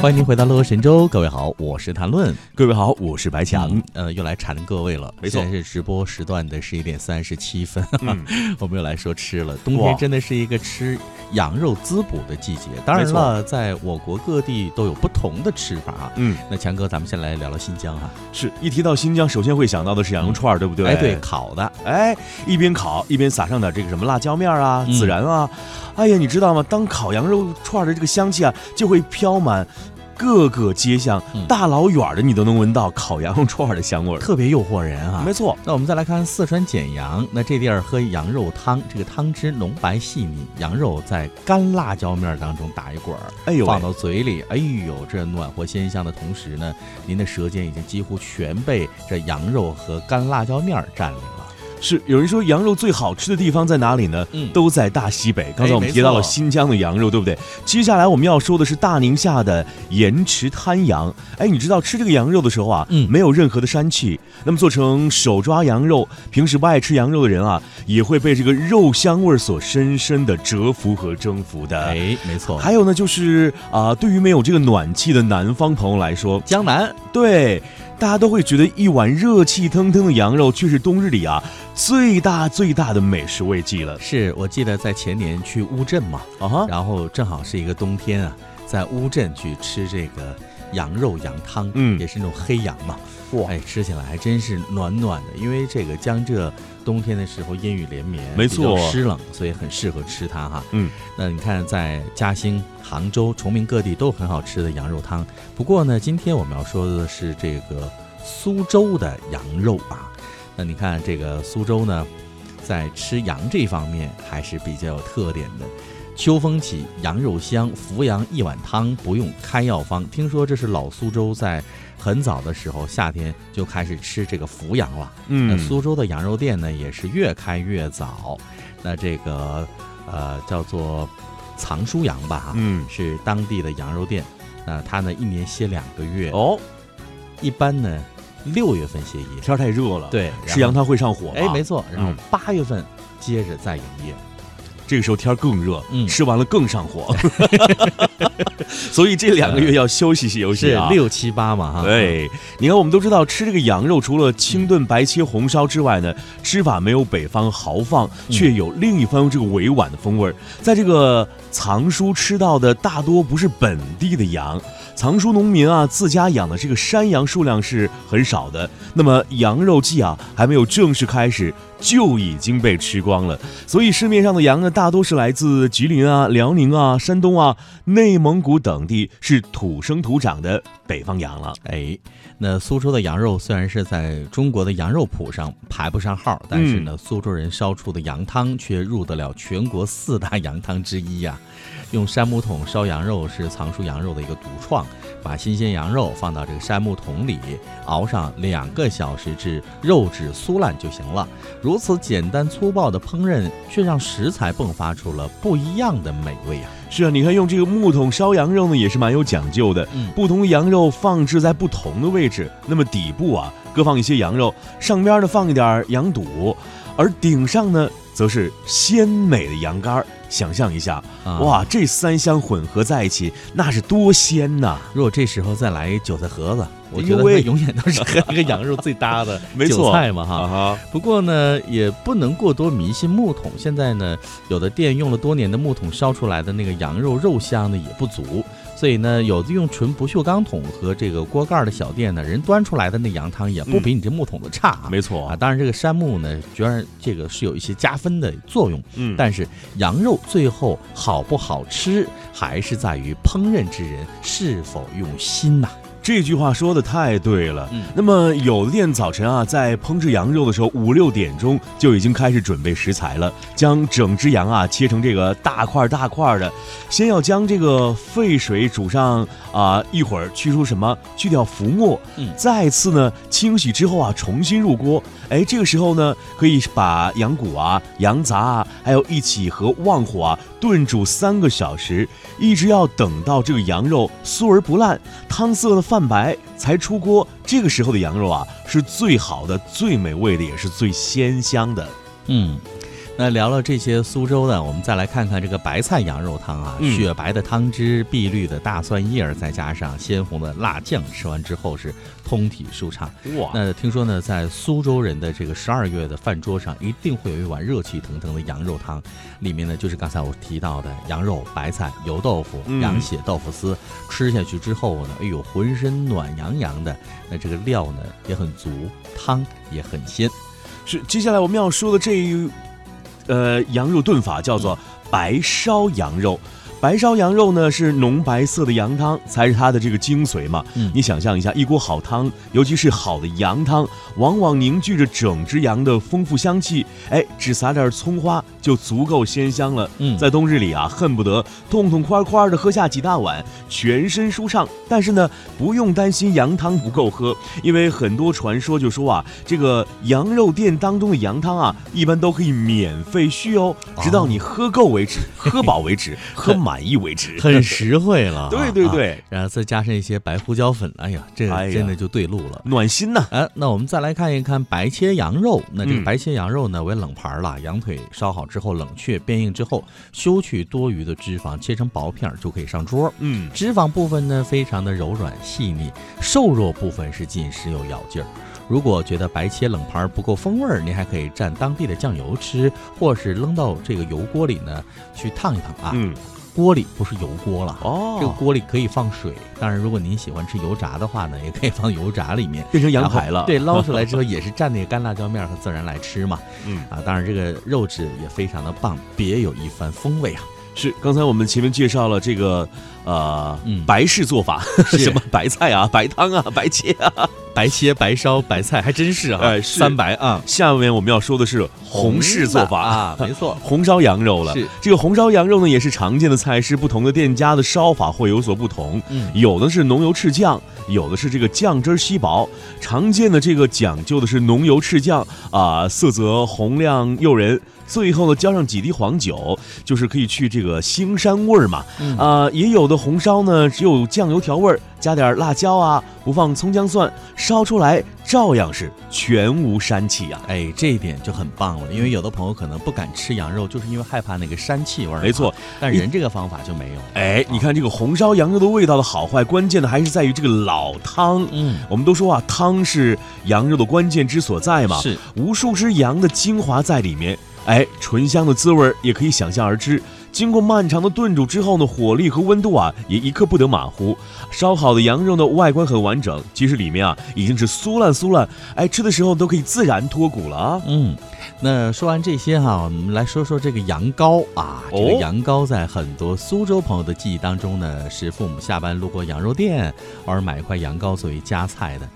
欢迎您回到乐活神州，各位好，我是谭论，各位好，我是白强，呃，又来馋各位了，没错，现在是直播时段的十一点三十七分，我们又来说吃了，冬天真的是一个吃羊肉滋补的季节，当然了，在我国各地都有不同的吃法。啊，嗯，那强哥，咱们先来聊聊新疆哈，是一提到新疆，首先会想到的是羊肉串，对不对？哎，对，烤的，哎，一边烤一边撒上点这个什么辣椒面啊、孜然啊，哎呀，你知道吗？当烤羊肉串的这个香气啊，就会飘满。各个街巷，大老远的你都能闻到烤羊肉串的香味儿，特别诱惑人啊！没错，那我们再来看四川简阳，那这地儿喝羊肉汤，这个汤汁浓白细腻，羊肉在干辣椒面当中打一滚儿，哎呦，放到嘴里，哎呦，这暖和鲜香的同时呢，您的舌尖已经几乎全被这羊肉和干辣椒面占领了。是有人说羊肉最好吃的地方在哪里呢？嗯，都在大西北。刚才我们提到了新疆的羊肉，对不对？接下来我们要说的是大宁夏的盐池滩羊。哎，你知道吃这个羊肉的时候啊，嗯，没有任何的膻气。那么做成手抓羊肉，平时不爱吃羊肉的人啊，也会被这个肉香味所深深的折服和征服的。哎，没错。还有呢，就是啊，对于没有这个暖气的南方朋友来说，江南对。大家都会觉得一碗热气腾腾的羊肉却是冬日里啊最大最大的美食慰藉了。是我记得在前年去乌镇嘛，啊哈，然后正好是一个冬天啊，在乌镇去吃这个羊肉羊汤，嗯，也是那种黑羊嘛。哇，哎，吃起来还真是暖暖的，因为这个江浙冬天的时候阴雨连绵，没错，湿冷，所以很适合吃它哈。嗯，那你看在嘉兴、杭州、崇明各地都很好吃的羊肉汤。不过呢，今天我们要说的是这个苏州的羊肉啊。那你看这个苏州呢，在吃羊这方面还是比较有特点的。秋风起，羊肉香，扶阳一碗汤，不用开药方。听说这是老苏州在很早的时候，夏天就开始吃这个扶阳了。嗯，那苏州的羊肉店呢，也是越开越早。那这个呃叫做藏书羊吧，嗯，是当地的羊肉店。那它呢一年歇两个月哦，一般呢六月份歇业，天太热了，对，吃羊汤会上火。哎，没错，然后八月份接着再营业。这个时候天更热，吃完了更上火，所以这两个月要休息休息啊。六七八嘛哈。对，你看我们都知道吃这个羊肉，除了清炖、白切、红烧之外呢，吃法没有北方豪放，却有另一番这个委婉的风味儿。在这个藏书吃到的大多不是本地的羊。藏书农民啊，自家养的这个山羊数量是很少的。那么羊肉季啊，还没有正式开始，就已经被吃光了。所以市面上的羊呢，大多是来自吉林啊、辽宁啊、山东啊、内蒙古等地，是土生土长的北方羊了。哎，那苏州的羊肉虽然是在中国的羊肉谱上排不上号，但是呢，苏州人烧出的羊汤却入得了全国四大羊汤之一呀。用杉木桶烧羊肉是藏书羊肉的一个独创。把新鲜羊肉放到这个杉木桶里，熬上两个小时至肉质酥烂就行了。如此简单粗暴的烹饪，却让食材迸发出了不一样的美味啊！是啊，你看用这个木桶烧羊肉呢，也是蛮有讲究的。嗯，不同羊肉放置在不同的位置，那么底部啊各放一些羊肉，上边呢放一点羊肚，而顶上呢则是鲜美的羊肝儿。想象一下，哇，这三香混合在一起，那是多鲜呐！如果这时候再来韭菜盒子，我觉得永远都是和这个羊肉最搭的 韭菜嘛，哈。不过呢，也不能过多迷信木桶。现在呢，有的店用了多年的木桶烧出来的那个羊肉肉香呢也不足。所以呢，有的用纯不锈钢桶和这个锅盖的小店呢，人端出来的那羊汤也不比你这木桶的差啊。没错啊，当然这个杉木呢，虽然这个是有一些加分的作用。嗯，但是羊肉最后好不好吃，还是在于烹饪之人是否用心呐。这句话说的太对了。那么有的店早晨啊，在烹制羊肉的时候，五六点钟就已经开始准备食材了，将整只羊啊切成这个大块大块的，先要将这个沸水煮上啊一会儿，去除什么？去掉浮沫。嗯，再次呢清洗之后啊，重新入锅。哎，这个时候呢，可以把羊骨啊、羊杂啊，还要一起和旺火啊炖煮三个小时，一直要等到这个羊肉酥而不烂，汤色的泛。白才出锅，这个时候的羊肉啊是最好的、最美味的，也是最鲜香的。嗯，那聊了这些苏州的，我们再来看看这个白菜羊肉汤啊，雪白的汤汁，碧绿的大蒜叶儿，再加上鲜红的辣酱，吃完之后是通体舒畅。哇！那听说呢，在苏州人的这个十二月的饭桌上，一定会有一碗热气腾腾的羊肉汤，里面呢就是刚才我提到的羊肉、白菜、油豆腐、羊血、豆腐丝，吃下去之后呢，哎呦，浑身暖洋洋的。那这个料呢也很足，汤也很鲜。是，接下来我们要说的这一。呃，羊肉炖法叫做白烧羊肉。白烧羊肉呢是浓白色的羊汤才是它的这个精髓嘛。嗯，你想象一下，一锅好汤，尤其是好的羊汤，往往凝聚着整只羊的丰富香气。哎，只撒点葱花就足够鲜香了。嗯，在冬日里啊，恨不得痛痛快快的喝下几大碗，全身舒畅。但是呢，不用担心羊汤不够喝，因为很多传说就说啊，这个羊肉店当中的羊汤啊，一般都可以免费续哦，直到你喝够为止，喝饱为止，喝。满意为止，很实惠了。对对对，然后再加上一些白胡椒粉，哎呀，这个真的就对路了，暖心呐。哎，那我们再来看一看白切羊肉。那这个白切羊肉呢，为冷盘了。羊腿烧好之后冷却变硬之后，修去多余的脂肪，切成薄片就可以上桌。嗯，脂肪部分呢非常的柔软细腻，瘦肉部分是紧实有咬劲儿。如果觉得白切冷盘不够风味儿，您还可以蘸当地的酱油吃，或是扔到这个油锅里呢去烫一烫啊。嗯。锅里不是油锅了哦，这个锅里可以放水。当然，如果您喜欢吃油炸的话呢，也可以放油炸里面，变成羊排了。对，捞出来之后也是蘸那个干辣椒面和孜然来吃嘛。嗯啊，当然这个肉质也非常的棒，别有一番风味啊。是，刚才我们前面介绍了这个呃白式做法，什么白菜啊、白汤啊、白切啊。白切、白烧、白菜，还真是啊，三白啊。下面我们要说的是红式做法啊，没错，红烧羊肉了。是这个红烧羊肉呢，也是常见的菜式，不同的店家的烧法会有所不同。嗯，有的是浓油赤酱，有的是这个酱汁稀薄。常见的这个讲究的是浓油赤酱啊，色泽红亮诱人。最后呢，浇上几滴黄酒，就是可以去这个腥膻味儿嘛。啊，也有的红烧呢，只有酱油调味儿，加点辣椒啊，不放葱姜蒜。烧出来照样是全无膻气啊！哎，这一点就很棒了，因为有的朋友可能不敢吃羊肉，就是因为害怕那个膻气味儿。没错，但人这个方法就没有。哎，你看这个红烧羊肉的味道的好坏，关键的还是在于这个老汤。嗯，我们都说啊，汤是羊肉的关键之所在嘛。是，无数只羊的精华在里面。哎，醇香的滋味也可以想象而知。经过漫长的炖煮之后呢，火力和温度啊也一刻不得马虎。烧好的羊肉呢，外观很完整，其实里面啊已经是酥烂酥烂，哎，吃的时候都可以自然脱骨了啊。嗯，那说完这些哈，我们来说说这个羊羔啊。这个羊羔在很多苏州朋友的记忆当中呢，是父母下班路过羊肉店，偶尔买一块羊羔作为夹菜的。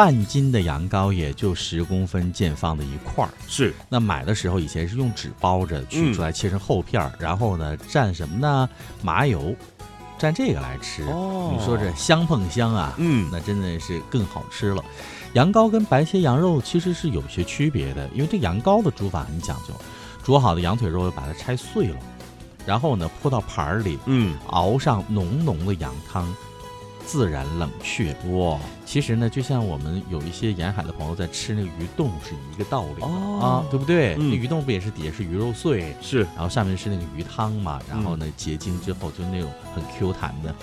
半斤的羊羔也就十公分见方的一块儿，是。那买的时候以前是用纸包着，取出来切成厚片儿，然后呢蘸什么呢？麻油，蘸这个来吃。哦，你说这香碰香啊，嗯，那真的是更好吃了。羊羔跟白切羊肉其实是有些区别的，因为这羊羔的煮法很讲究，煮好的羊腿肉把它拆碎了，然后呢铺到盘儿里，嗯，熬上浓浓的羊汤。自然冷却哇，其实呢，就像我们有一些沿海的朋友在吃那个鱼冻是一个道理啊，对不对？那鱼冻不也是底下是鱼肉碎，是，然后上面是那个鱼汤嘛，然后呢结晶之后就那种很 Q 弹的，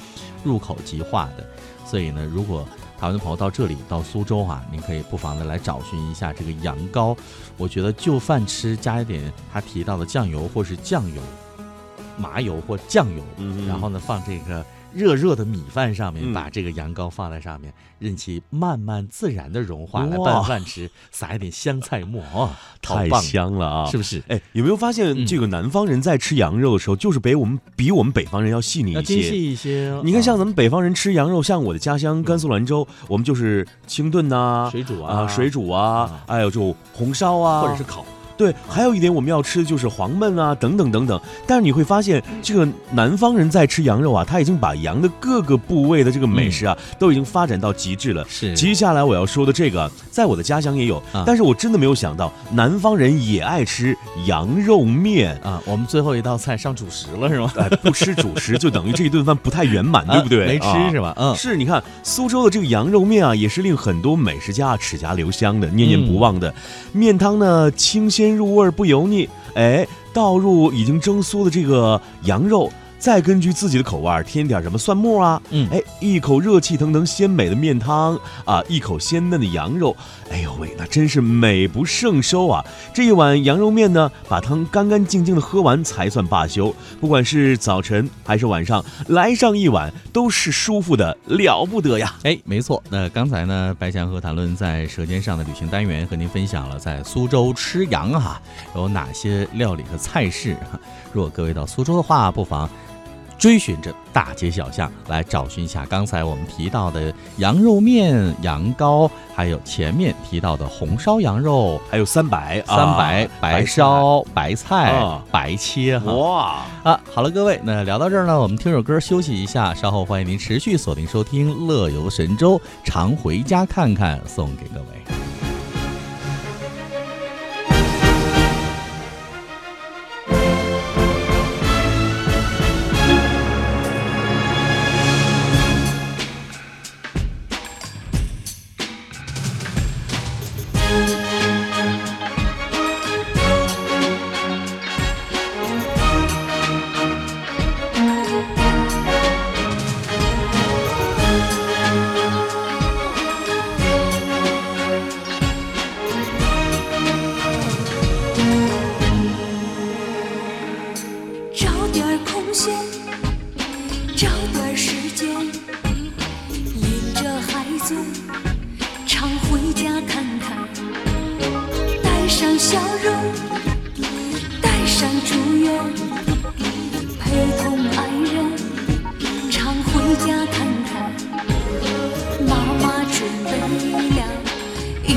入口即化的。所以呢，如果台湾的朋友到这里到苏州啊，您可以不妨的来找寻一下这个羊羔。我觉得就饭吃加一点他提到的酱油或是酱油、麻油或酱油，然后呢放这个。热热的米饭上面，把这个羊羔放在上面，任其慢慢自然的融化来拌饭吃，撒一点香菜末，太香了啊！是不是？哎，有没有发现这个南方人在吃羊肉的时候，就是比我们比我们北方人要细腻一些，精细一些。你看，像咱们北方人吃羊肉，像我的家乡甘肃兰州，我们就是清炖呐，水煮啊，水煮啊，还有就红烧啊，或者是烤。对，还有一点我们要吃的就是黄焖啊，等等等等。但是你会发现，这个南方人在吃羊肉啊，他已经把羊的各个部位的这个美食啊，都已经发展到极致了。是。接下来我要说的这个，在我的家乡也有，但是我真的没有想到，南方人也爱吃羊肉面啊。我们最后一道菜上主食了是吗？哎，不吃主食就等于这一顿饭不太圆满，对不对？没吃是吧？嗯，是。你看苏州的这个羊肉面啊，也是令很多美食家齿颊留香的、念念不忘的。面汤呢，清鲜。入味不油腻。哎，倒入已经蒸酥的这个羊肉。再根据自己的口味添点什么蒜末啊，嗯，哎，一口热气腾腾鲜美的面汤啊，一口鲜嫩的羊肉，哎呦喂，那真是美不胜收啊！这一碗羊肉面呢，把汤干干净净的喝完才算罢休。不管是早晨还是晚上，来上一碗都是舒服的了不得呀！哎，没错，那刚才呢，白祥和谈论在《舌尖上的旅行》单元和您分享了在苏州吃羊啊有哪些料理和菜式哈。如果各位到苏州的话，不妨。追寻着大街小巷来找寻一下刚才我们提到的羊肉面、羊羔，还有前面提到的红烧羊肉，还有三白、三白、白烧、白菜、白切哈。哇啊！好了，各位，那聊到这儿呢，我们听首歌休息一下，稍后欢迎您持续锁定收听《乐游神州》，常回家看看，送给各位。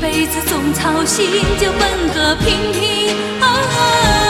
辈子总操心，就奔个平平安安。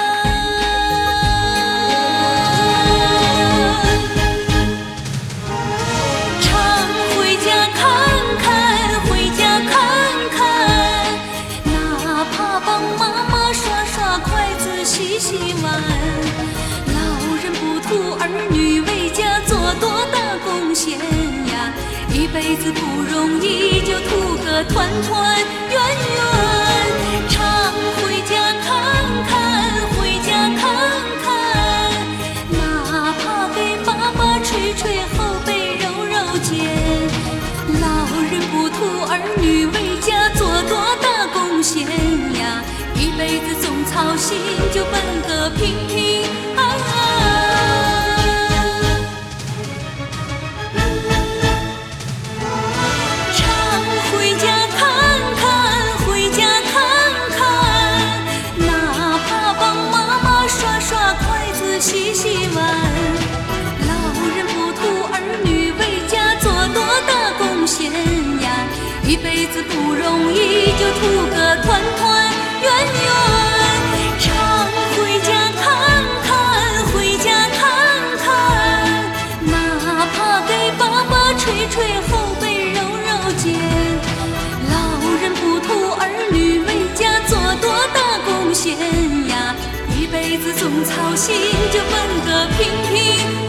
洗洗碗老人不图儿女为家做多大贡献呀一辈子不容易就图个团团圆圆常回家看看好心就奔个平平安安常回家看看回家看看哪怕帮妈妈刷刷筷子洗洗碗老人不图儿女为家做多大贡献呀。一辈子不容易就图个团团圆圆操心就奔个平平